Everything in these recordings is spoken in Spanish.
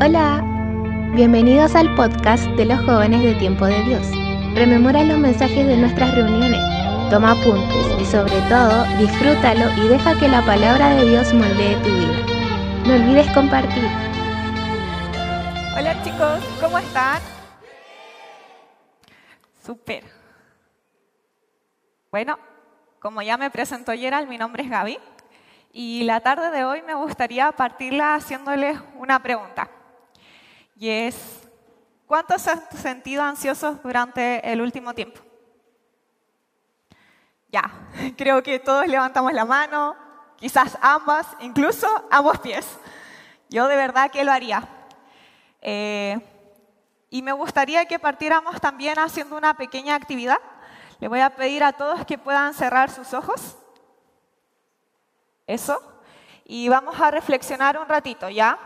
Hola, bienvenidos al podcast de los jóvenes de Tiempo de Dios. Rememora los mensajes de nuestras reuniones, toma apuntes y sobre todo disfrútalo y deja que la palabra de Dios moldee tu vida. No olvides compartir. Hola chicos, ¿cómo están? Super. Bueno, como ya me presentó Gerald, mi nombre es Gaby y la tarde de hoy me gustaría partirla haciéndoles una pregunta y es, ¿cuántos se han sentido ansiosos durante el último tiempo? Ya, creo que todos levantamos la mano, quizás ambas, incluso ambos pies. Yo de verdad que lo haría. Eh, y me gustaría que partiéramos también haciendo una pequeña actividad. Le voy a pedir a todos que puedan cerrar sus ojos. Eso. Y vamos a reflexionar un ratito, ¿ya?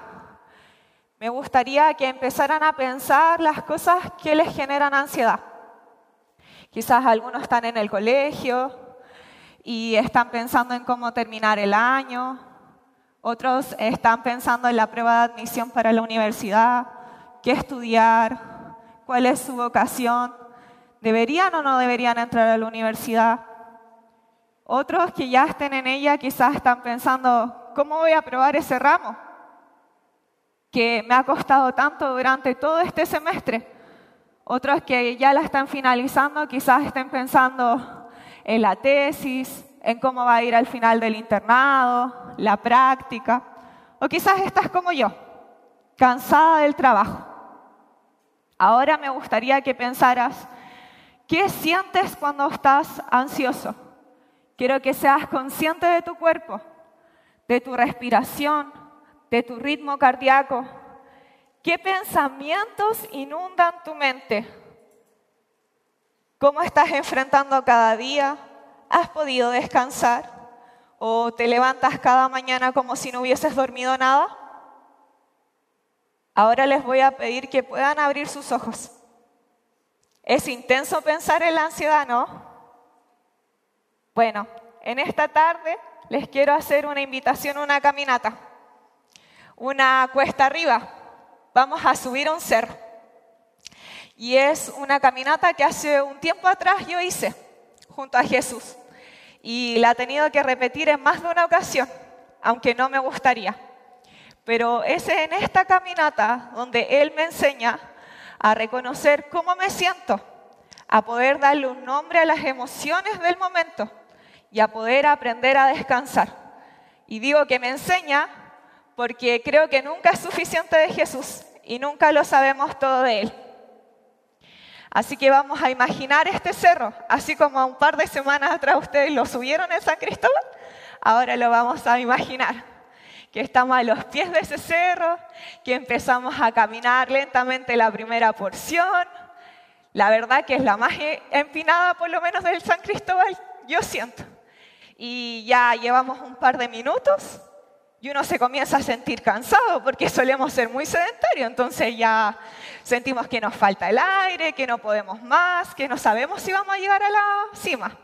Me gustaría que empezaran a pensar las cosas que les generan ansiedad. Quizás algunos están en el colegio y están pensando en cómo terminar el año, otros están pensando en la prueba de admisión para la universidad, qué estudiar, cuál es su vocación, deberían o no deberían entrar a la universidad. Otros que ya estén en ella quizás están pensando, ¿cómo voy a aprobar ese ramo? Que me ha costado tanto durante todo este semestre. Otros que ya la están finalizando quizás estén pensando en la tesis, en cómo va a ir al final del internado, la práctica. O quizás estás como yo, cansada del trabajo. Ahora me gustaría que pensaras, ¿qué sientes cuando estás ansioso? Quiero que seas consciente de tu cuerpo, de tu respiración, de tu ritmo cardíaco? ¿Qué pensamientos inundan tu mente? ¿Cómo estás enfrentando cada día? ¿Has podido descansar? ¿O te levantas cada mañana como si no hubieses dormido nada? Ahora les voy a pedir que puedan abrir sus ojos. Es intenso pensar en la ansiedad, ¿no? Bueno, en esta tarde les quiero hacer una invitación, una caminata una cuesta arriba. Vamos a subir un cerro. Y es una caminata que hace un tiempo atrás yo hice junto a Jesús. Y la he tenido que repetir en más de una ocasión, aunque no me gustaría. Pero es en esta caminata donde Él me enseña a reconocer cómo me siento, a poder darle un nombre a las emociones del momento y a poder aprender a descansar. Y digo que me enseña porque creo que nunca es suficiente de Jesús y nunca lo sabemos todo de Él. Así que vamos a imaginar este cerro, así como un par de semanas atrás ustedes lo subieron en San Cristóbal, ahora lo vamos a imaginar, que estamos a los pies de ese cerro, que empezamos a caminar lentamente la primera porción, la verdad que es la más empinada por lo menos del San Cristóbal, yo siento. Y ya llevamos un par de minutos y uno se comienza a sentir cansado porque solemos ser muy sedentarios, entonces ya sentimos que nos falta el aire, que no podemos más, que no sabemos si vamos a llegar a la cima.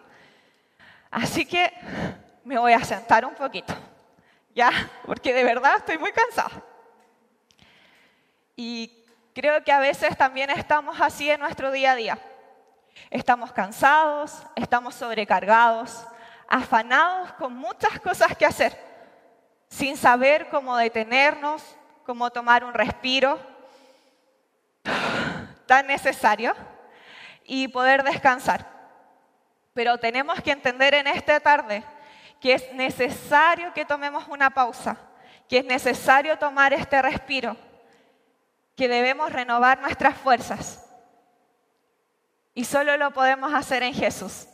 Así que me voy a sentar un poquito, ya, porque de verdad estoy muy cansada. Y creo que a veces también estamos así en nuestro día a día. Estamos cansados, estamos sobrecargados, afanados con muchas cosas que hacer sin saber cómo detenernos, cómo tomar un respiro tan necesario y poder descansar. Pero tenemos que entender en esta tarde que es necesario que tomemos una pausa, que es necesario tomar este respiro, que debemos renovar nuestras fuerzas. Y solo lo podemos hacer en Jesús.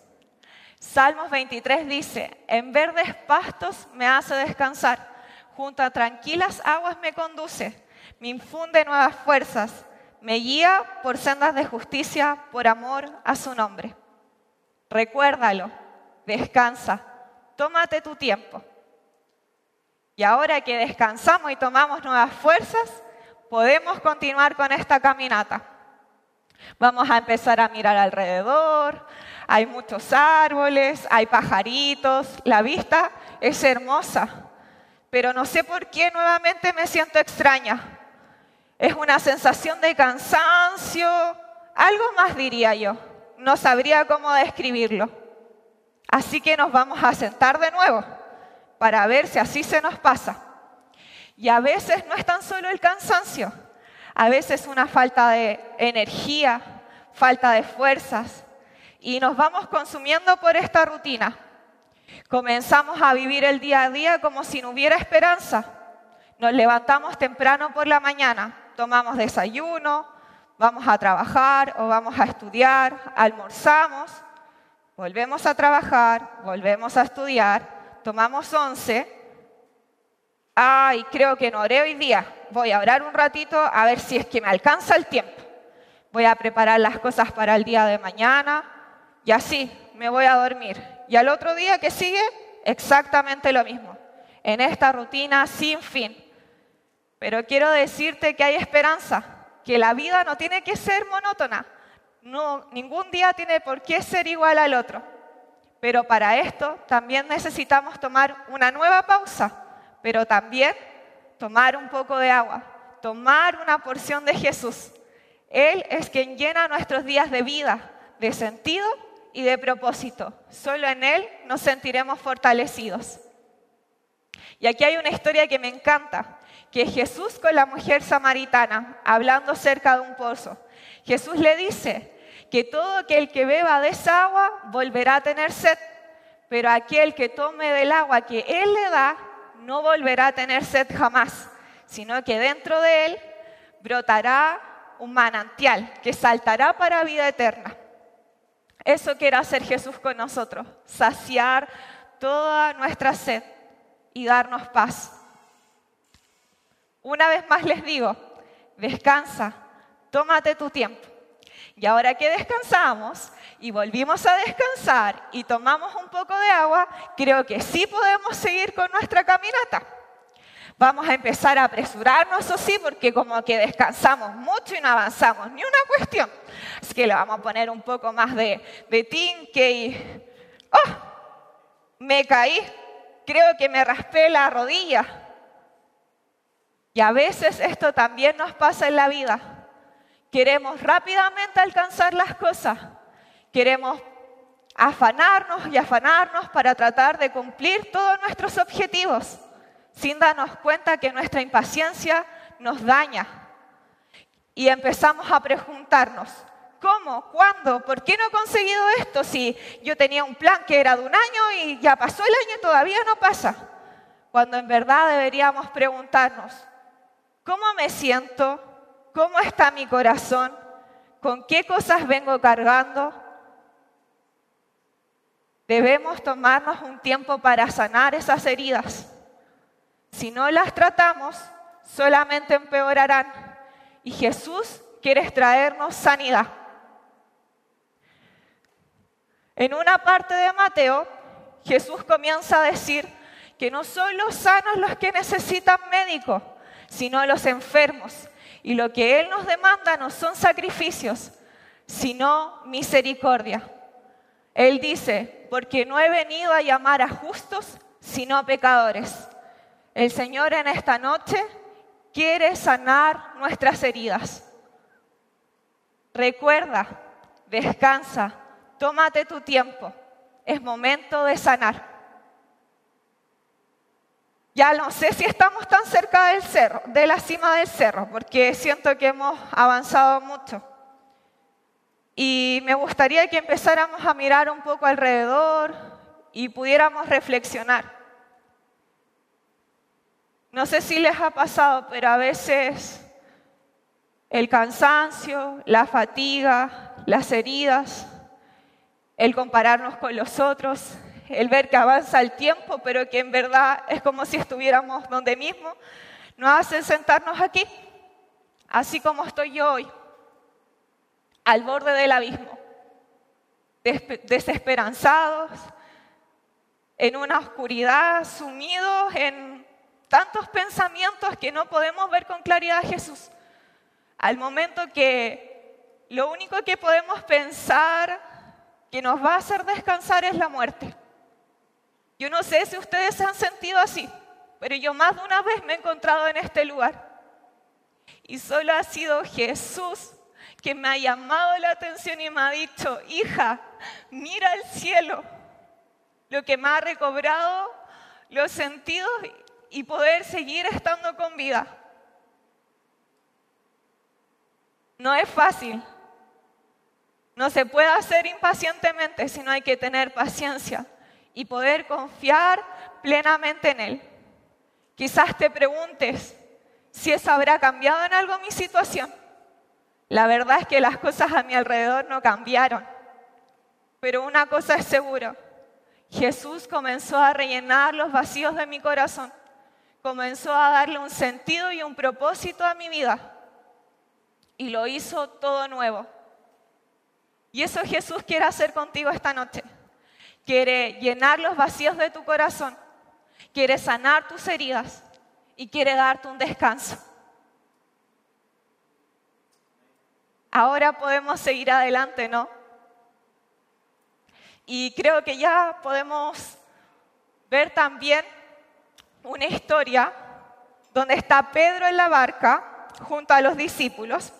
Salmos 23 dice, en verdes pastos me hace descansar junto a tranquilas aguas me conduce, me infunde nuevas fuerzas, me guía por sendas de justicia por amor a su nombre. Recuérdalo, descansa, tómate tu tiempo. Y ahora que descansamos y tomamos nuevas fuerzas, podemos continuar con esta caminata. Vamos a empezar a mirar alrededor, hay muchos árboles, hay pajaritos, la vista es hermosa pero no sé por qué nuevamente me siento extraña. Es una sensación de cansancio, algo más diría yo. No sabría cómo describirlo. Así que nos vamos a sentar de nuevo para ver si así se nos pasa. Y a veces no es tan solo el cansancio, a veces una falta de energía, falta de fuerzas, y nos vamos consumiendo por esta rutina. Comenzamos a vivir el día a día como si no hubiera esperanza. Nos levantamos temprano por la mañana, tomamos desayuno, vamos a trabajar o vamos a estudiar, almorzamos, volvemos a trabajar, volvemos a estudiar, tomamos once. Ay, creo que no oré hoy día. Voy a orar un ratito a ver si es que me alcanza el tiempo. Voy a preparar las cosas para el día de mañana y así me voy a dormir. Y al otro día que sigue, exactamente lo mismo. En esta rutina sin fin. Pero quiero decirte que hay esperanza, que la vida no tiene que ser monótona. No, ningún día tiene por qué ser igual al otro. Pero para esto también necesitamos tomar una nueva pausa, pero también tomar un poco de agua, tomar una porción de Jesús. Él es quien llena nuestros días de vida, de sentido y de propósito. Solo en Él nos sentiremos fortalecidos. Y aquí hay una historia que me encanta, que es Jesús con la mujer samaritana, hablando cerca de un pozo. Jesús le dice que todo aquel que beba de esa agua volverá a tener sed, pero aquel que tome del agua que Él le da no volverá a tener sed jamás, sino que dentro de Él brotará un manantial que saltará para vida eterna. Eso quiere hacer Jesús con nosotros, saciar toda nuestra sed y darnos paz. Una vez más les digo, descansa, tómate tu tiempo. Y ahora que descansamos y volvimos a descansar y tomamos un poco de agua, creo que sí podemos seguir con nuestra caminata. Vamos a empezar a apresurarnos, eso sí, porque como que descansamos mucho y no avanzamos ni una cuestión. Así que le vamos a poner un poco más de, de tinque y... ¡Oh! Me caí. Creo que me raspé la rodilla. Y a veces esto también nos pasa en la vida. Queremos rápidamente alcanzar las cosas. Queremos afanarnos y afanarnos para tratar de cumplir todos nuestros objetivos sin darnos cuenta que nuestra impaciencia nos daña. Y empezamos a preguntarnos, ¿cómo? ¿Cuándo? ¿Por qué no he conseguido esto si yo tenía un plan que era de un año y ya pasó el año y todavía no pasa? Cuando en verdad deberíamos preguntarnos, ¿cómo me siento? ¿Cómo está mi corazón? ¿Con qué cosas vengo cargando? Debemos tomarnos un tiempo para sanar esas heridas si no las tratamos, solamente empeorarán. Y Jesús quiere traernos sanidad. En una parte de Mateo, Jesús comienza a decir que no son los sanos los que necesitan médico, sino los enfermos. Y lo que Él nos demanda no son sacrificios, sino misericordia. Él dice, porque no he venido a llamar a justos, sino a pecadores. El Señor en esta noche quiere sanar nuestras heridas. Recuerda, descansa, tómate tu tiempo. Es momento de sanar. Ya no sé si estamos tan cerca del cerro, de la cima del cerro, porque siento que hemos avanzado mucho. Y me gustaría que empezáramos a mirar un poco alrededor y pudiéramos reflexionar. No sé si les ha pasado, pero a veces el cansancio, la fatiga, las heridas, el compararnos con los otros, el ver que avanza el tiempo, pero que en verdad es como si estuviéramos donde mismo, nos hacen sentarnos aquí, así como estoy yo hoy, al borde del abismo, desesperanzados, en una oscuridad, sumidos en tantos pensamientos que no podemos ver con claridad a Jesús. Al momento que lo único que podemos pensar que nos va a hacer descansar es la muerte. Yo no sé si ustedes se han sentido así, pero yo más de una vez me he encontrado en este lugar. Y solo ha sido Jesús que me ha llamado la atención y me ha dicho, hija, mira el cielo, lo que me ha recobrado los sentidos y poder seguir estando con vida. No es fácil. No se puede hacer impacientemente, sino hay que tener paciencia y poder confiar plenamente en Él. Quizás te preguntes si eso habrá cambiado en algo mi situación. La verdad es que las cosas a mi alrededor no cambiaron. Pero una cosa es seguro, Jesús comenzó a rellenar los vacíos de mi corazón, comenzó a darle un sentido y un propósito a mi vida y lo hizo todo nuevo. Y eso Jesús quiere hacer contigo esta noche. Quiere llenar los vacíos de tu corazón, quiere sanar tus heridas y quiere darte un descanso. Ahora podemos seguir adelante, ¿no? Y creo que ya podemos ver también una historia donde está Pedro en la barca junto a los discípulos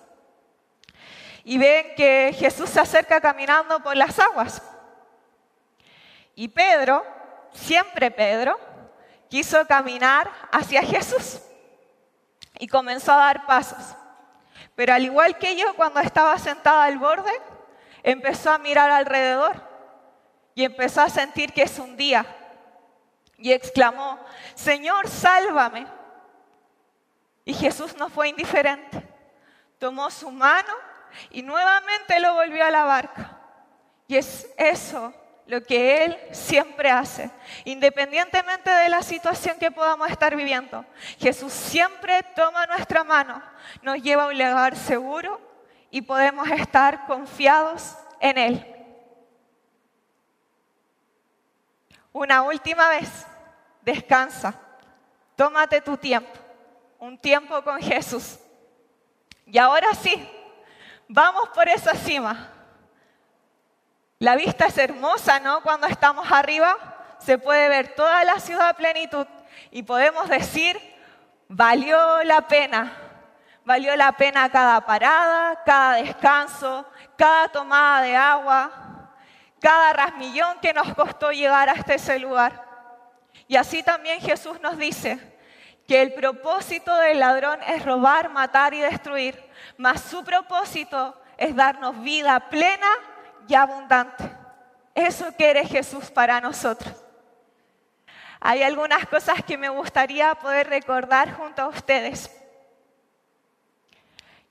y ven que Jesús se acerca caminando por las aguas. Y Pedro, siempre Pedro, quiso caminar hacia Jesús y comenzó a dar pasos. Pero al igual que yo, cuando estaba sentada al borde, empezó a mirar alrededor y empezó a sentir que se hundía. Y exclamó, Señor, sálvame. Y Jesús no fue indiferente. Tomó su mano y nuevamente lo volvió a la barca. Y es eso lo que Él siempre hace, independientemente de la situación que podamos estar viviendo. Jesús siempre toma nuestra mano, nos lleva a un lugar seguro y podemos estar confiados en Él. Una última vez, descansa, tómate tu tiempo, un tiempo con Jesús. Y ahora sí, vamos por esa cima. La vista es hermosa, ¿no? Cuando estamos arriba se puede ver toda la ciudad plenitud y podemos decir, valió la pena. Valió la pena cada parada, cada descanso, cada tomada de agua, cada rasmillón que nos costó llegar hasta ese lugar. Y así también Jesús nos dice que el propósito del ladrón es robar, matar y destruir, mas su propósito es darnos vida plena y abundante. Eso quiere Jesús para nosotros. Hay algunas cosas que me gustaría poder recordar junto a ustedes.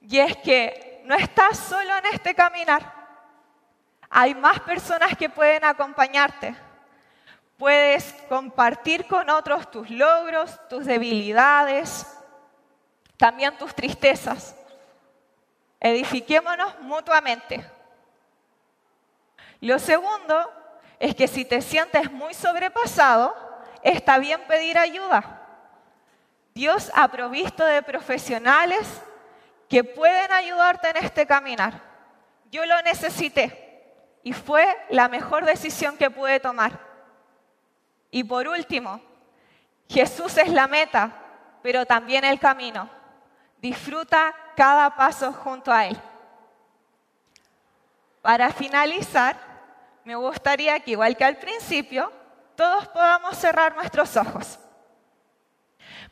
Y es que no estás solo en este caminar. Hay más personas que pueden acompañarte. Puedes compartir con otros tus logros, tus debilidades, también tus tristezas. Edifiquémonos mutuamente. Lo segundo es que si te sientes muy sobrepasado, está bien pedir ayuda. Dios ha provisto de profesionales que pueden ayudarte en este caminar. Yo lo necesité y fue la mejor decisión que pude tomar. Y por último, Jesús es la meta, pero también el camino. Disfruta cada paso junto a Él. Para finalizar, me gustaría que igual que al principio, todos podamos cerrar nuestros ojos.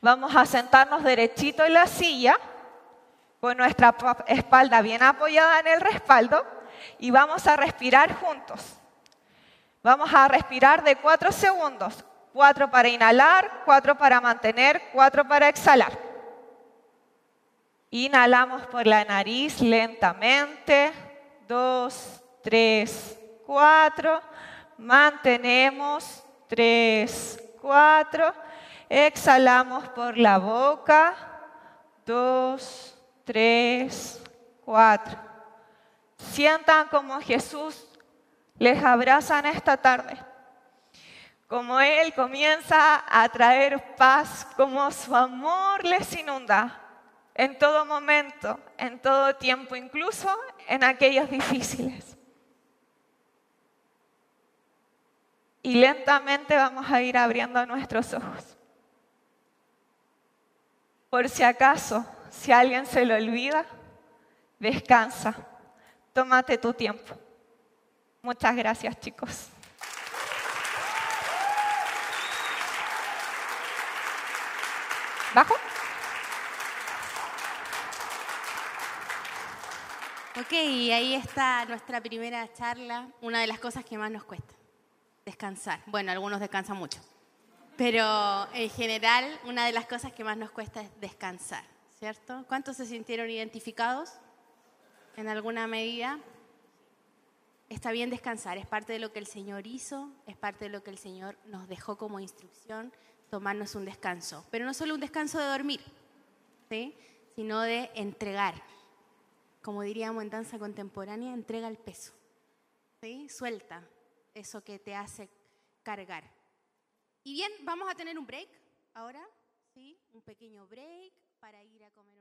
Vamos a sentarnos derechito en la silla, con nuestra espalda bien apoyada en el respaldo y vamos a respirar juntos. Vamos a respirar de cuatro segundos. Cuatro para inhalar, cuatro para mantener, cuatro para exhalar. Inhalamos por la nariz lentamente. Dos, tres, cuatro. Mantenemos. Tres, cuatro. Exhalamos por la boca. Dos, tres, cuatro. Sientan como Jesús les abraza en esta tarde. Como Él comienza a traer paz, como su amor les inunda en todo momento, en todo tiempo, incluso en aquellos difíciles. Y lentamente vamos a ir abriendo nuestros ojos. Por si acaso Si alguien se le olvida, descansa. Tómate tu tiempo. Muchas gracias, chicos. ¿Bajo? Ok, ahí está nuestra primera charla. Una de las cosas que más nos cuesta, descansar. Bueno, algunos descansan mucho. Pero en general, una de las cosas que más nos cuesta es descansar, ¿cierto? ¿Cuántos se sintieron identificados en alguna medida? Está bien descansar, es parte de lo que el Señor hizo, es parte de lo que el Señor nos dejó como instrucción, tomarnos un descanso. Pero no solo un descanso de dormir, ¿sí? sino de entregar. Como diríamos en danza contemporánea, entrega el peso. ¿sí? Suelta eso que te hace cargar. Y bien, vamos a tener un break ahora, ¿sí? Un pequeño break para ir a comer